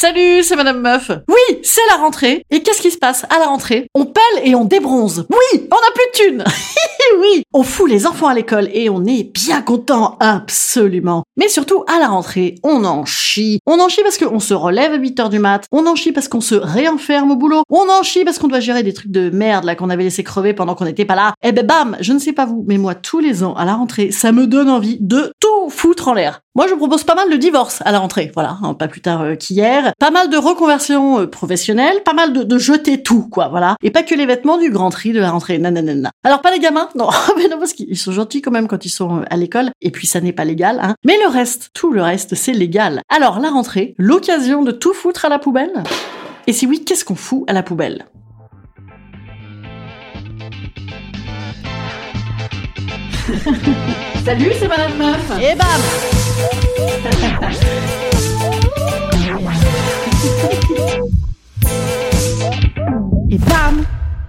Salut, c'est Madame Meuf. Oui, c'est la rentrée. Et qu'est-ce qui se passe à la rentrée? On pèle et on débronze. Oui, on n'a plus de thunes. oui, on fout les enfants à l'école et on est bien content, absolument. Mais surtout, à la rentrée, on en chie. On en chie parce qu'on se relève à 8 heures du mat. On en chie parce qu'on se réenferme au boulot. On en chie parce qu'on doit gérer des trucs de merde là qu'on avait laissé crever pendant qu'on n'était pas là. Et ben bam, je ne sais pas vous, mais moi tous les ans à la rentrée, ça me donne envie de tout foutre en l'air. Moi, je propose pas mal de divorces à la rentrée, voilà, hein, pas plus tard euh, qu'hier. Pas mal de reconversions euh, professionnelles, pas mal de, de, jeter tout, quoi, voilà. Et pas que les vêtements du grand tri de la rentrée, nanana. Alors pas les gamins, non, mais non parce qu'ils sont gentils quand même quand ils sont euh, à l'école. Et puis ça n'est pas légal, hein. Mais le reste, tout le reste, c'est légal. Alors la rentrée, l'occasion de tout foutre à la poubelle? Et si oui, qu'est-ce qu'on fout à la poubelle? Salut, c'est Madame Meuf. Et bam Et bam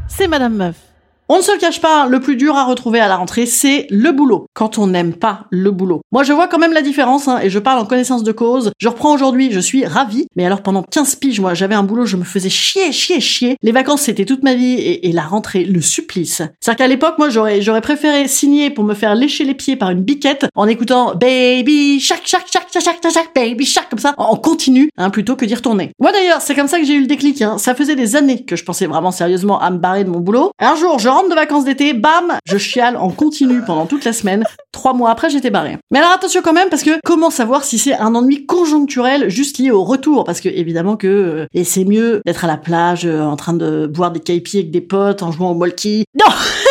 C'est Madame Meuf. On ne se le cache pas, le plus dur à retrouver à la rentrée, c'est le boulot. Quand on n'aime pas le boulot. Moi, je vois quand même la différence, hein, et je parle en connaissance de cause. Je reprends aujourd'hui, je suis ravie. Mais alors, pendant 15 piges, moi, j'avais un boulot, je me faisais chier, chier, chier. Les vacances, c'était toute ma vie, et, la rentrée, le supplice. C'est-à-dire qu'à l'époque, moi, j'aurais, j'aurais préféré signer pour me faire lécher les pieds par une biquette en écoutant Baby Shark, Shark, Shark, Shark, Shark, Shark, Baby Shark, comme ça, en continu, hein, plutôt que d'y retourner. Moi, d'ailleurs, c'est comme ça que j'ai eu le déclic, hein. Ça faisait des années que je pensais vraiment sérieusement à me barrer de mon boulot. Un jour, je de vacances d'été, bam, je chiale en continu pendant toute la semaine. Trois mois après, j'étais barré. Mais alors attention quand même, parce que comment savoir si c'est un ennui conjoncturel juste lié au retour? Parce que évidemment que euh, et c'est mieux d'être à la plage euh, en train de boire des caipiers avec des potes en jouant au molki. Non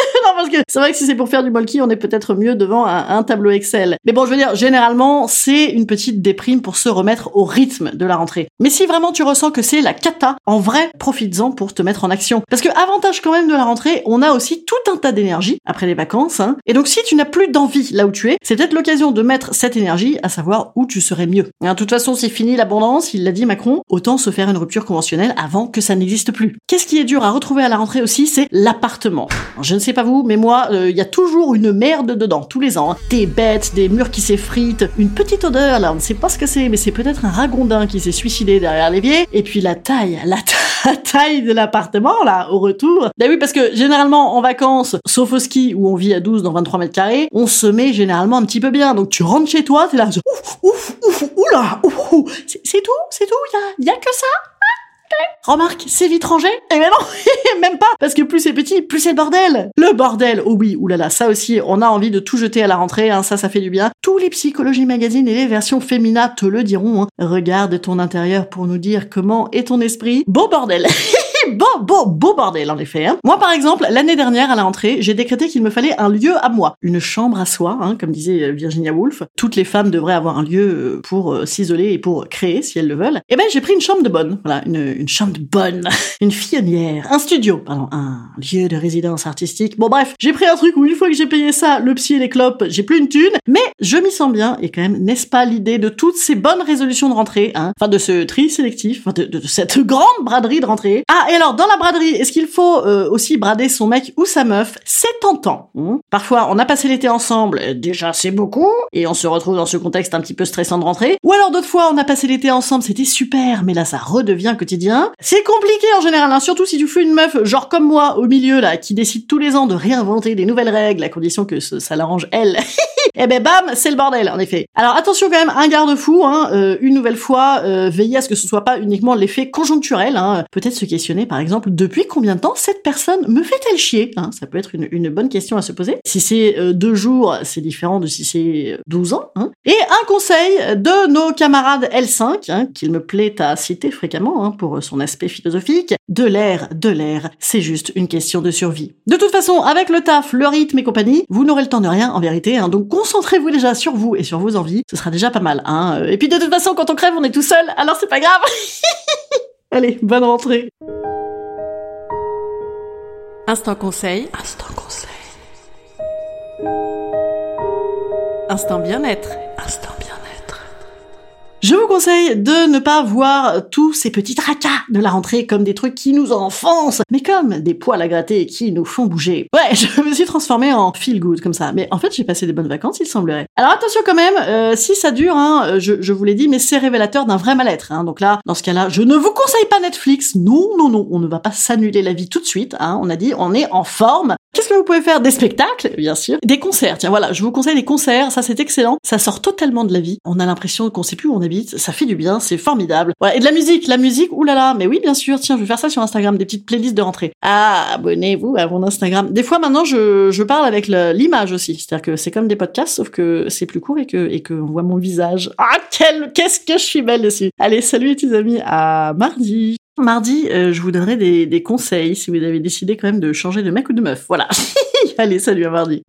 c'est vrai que si c'est pour faire du molki, on est peut-être mieux devant un, tableau Excel. Mais bon, je veux dire, généralement, c'est une petite déprime pour se remettre au rythme de la rentrée. Mais si vraiment tu ressens que c'est la cata, en vrai, profites-en pour te mettre en action. Parce que avantage quand même de la rentrée, on a aussi tout un tas d'énergie après les vacances. Hein. Et donc si tu n'as plus d'envie là où tu es, c'est peut-être l'occasion de mettre cette énergie à savoir où tu serais mieux. Et de toute façon, c'est fini l'abondance, il l'a dit Macron, autant se faire une rupture conventionnelle avant que ça n'existe plus. Qu'est-ce qui est dur à retrouver à la rentrée aussi, c'est l'appartement. Je ne sais pas vous, mais moi, il euh, y a toujours une merde dedans, tous les ans. Des bêtes, des murs qui s'effritent, une petite odeur, là, on ne sait pas ce que c'est, mais c'est peut-être un ragondin qui s'est suicidé derrière l'évier. Et puis la taille, la, taille de l'appartement, là, au retour. Bah oui, parce que généralement, en vacances, sauf au ski, où on vit à 12 dans 23 mètres carrés, on se met généralement un petit peu bien. Donc tu rentres chez toi, t'es là, ouf, ouf, ouf, oula, ouf. C'est tout, c'est tout, y a, y a que ça Remarque, c'est vite rangé Eh ben non, même pas, parce que plus c'est petit, plus c'est le bordel. Le bordel, oh oui, oulala, ça aussi, on a envie de tout jeter à la rentrée, hein, ça, ça fait du bien. Tous les psychologies magazines et les versions féminin te le diront. Hein. Regarde ton intérieur pour nous dire comment est ton esprit. Beau bordel beau, beau, beau bordel en effet. Hein. Moi par exemple, l'année dernière à la rentrée, j'ai décrété qu'il me fallait un lieu à moi, une chambre à soi, hein, comme disait Virginia Woolf. Toutes les femmes devraient avoir un lieu euh, pour euh, s'isoler et pour créer si elles le veulent. Et ben j'ai pris une chambre de bonne, voilà, une, une chambre de bonne, une fillonnière, un studio, pardon, un lieu de résidence artistique. Bon bref, j'ai pris un truc où une fois que j'ai payé ça, le psy et les clopes, j'ai plus une thune, mais je m'y sens bien et quand même, n'est-ce pas l'idée de toutes ces bonnes résolutions de rentrée, hein, enfin de ce tri sélectif, de, de, de cette grande braderie de rentrée? Ah et alors dans la braderie, est-ce qu'il faut euh, aussi brader son mec ou sa meuf? C'est tentant. Hein. Parfois, on a passé l'été ensemble, déjà c'est beaucoup, et on se retrouve dans ce contexte un petit peu stressant de rentrée. Ou alors d'autres fois, on a passé l'été ensemble, c'était super, mais là ça redevient quotidien. C'est compliqué en général, hein, surtout si tu fais une meuf genre comme moi au milieu là, qui décide tous les ans de réinventer des nouvelles règles à condition que ça l'arrange elle. Eh ben bam, c'est le bordel en effet. Alors attention quand même, un garde-fou, hein, euh, une nouvelle fois, euh, veillez à ce que ce soit pas uniquement l'effet conjoncturel. Hein. Peut-être se questionner par exemple depuis combien de temps cette personne me fait-elle chier hein? Ça peut être une, bonne question à se poser. Si c'est euh, deux jours, c'est différent de si c'est 12 ans. Hein. Et un conseil de nos camarades L5, hein, qu'il me plaît à citer fréquemment pour son aspect philosophique, de l'air, de l'air, c'est juste une question de survie. De toute façon, avec le taf, le rythme et compagnie, vous n'aurez le temps de rien en vérité, hein, donc concentrez-vous déjà sur vous et sur vos envies, ce sera déjà pas mal. Hein. Et puis de toute façon, quand on crève, on est tout seul, alors c'est pas grave. Allez, bonne rentrée. Instant conseil. Instant conseil. Instant bien-être. Instant je vous conseille de ne pas voir tous ces petits tracas de la rentrée comme des trucs qui nous enfoncent, mais comme des poils à gratter qui nous font bouger. Ouais, je me suis transformée en feel good comme ça, mais en fait j'ai passé des bonnes vacances, il semblerait. Alors attention quand même, euh, si ça dure, hein, je, je vous l'ai dit, mais c'est révélateur d'un vrai mal-être. Hein. Donc là, dans ce cas-là, je ne vous conseille pas Netflix. Non, non, non, on ne va pas s'annuler la vie tout de suite. Hein. On a dit, on est en forme. Qu'est-ce que vous pouvez faire? Des spectacles, bien sûr. Des concerts. Tiens, voilà, je vous conseille des concerts. Ça, c'est excellent. Ça sort totalement de la vie. On a l'impression qu'on sait plus où on Ça fait du bien. C'est formidable. Ouais, et de la musique. La musique, oulala. Mais oui, bien sûr. Tiens, je vais faire ça sur Instagram. Des petites playlists de rentrée. Ah, abonnez-vous à mon Instagram. Des fois, maintenant, je, je parle avec l'image aussi. C'est-à-dire que c'est comme des podcasts, sauf que c'est plus court et que, et que on voit mon visage. Ah, quel, qu'est-ce que je suis belle dessus. Allez, salut les amis. À mardi. Mardi, euh, je vous donnerai des, des conseils si vous avez décidé quand même de changer de mec ou de meuf. Voilà. Allez, salut à mardi.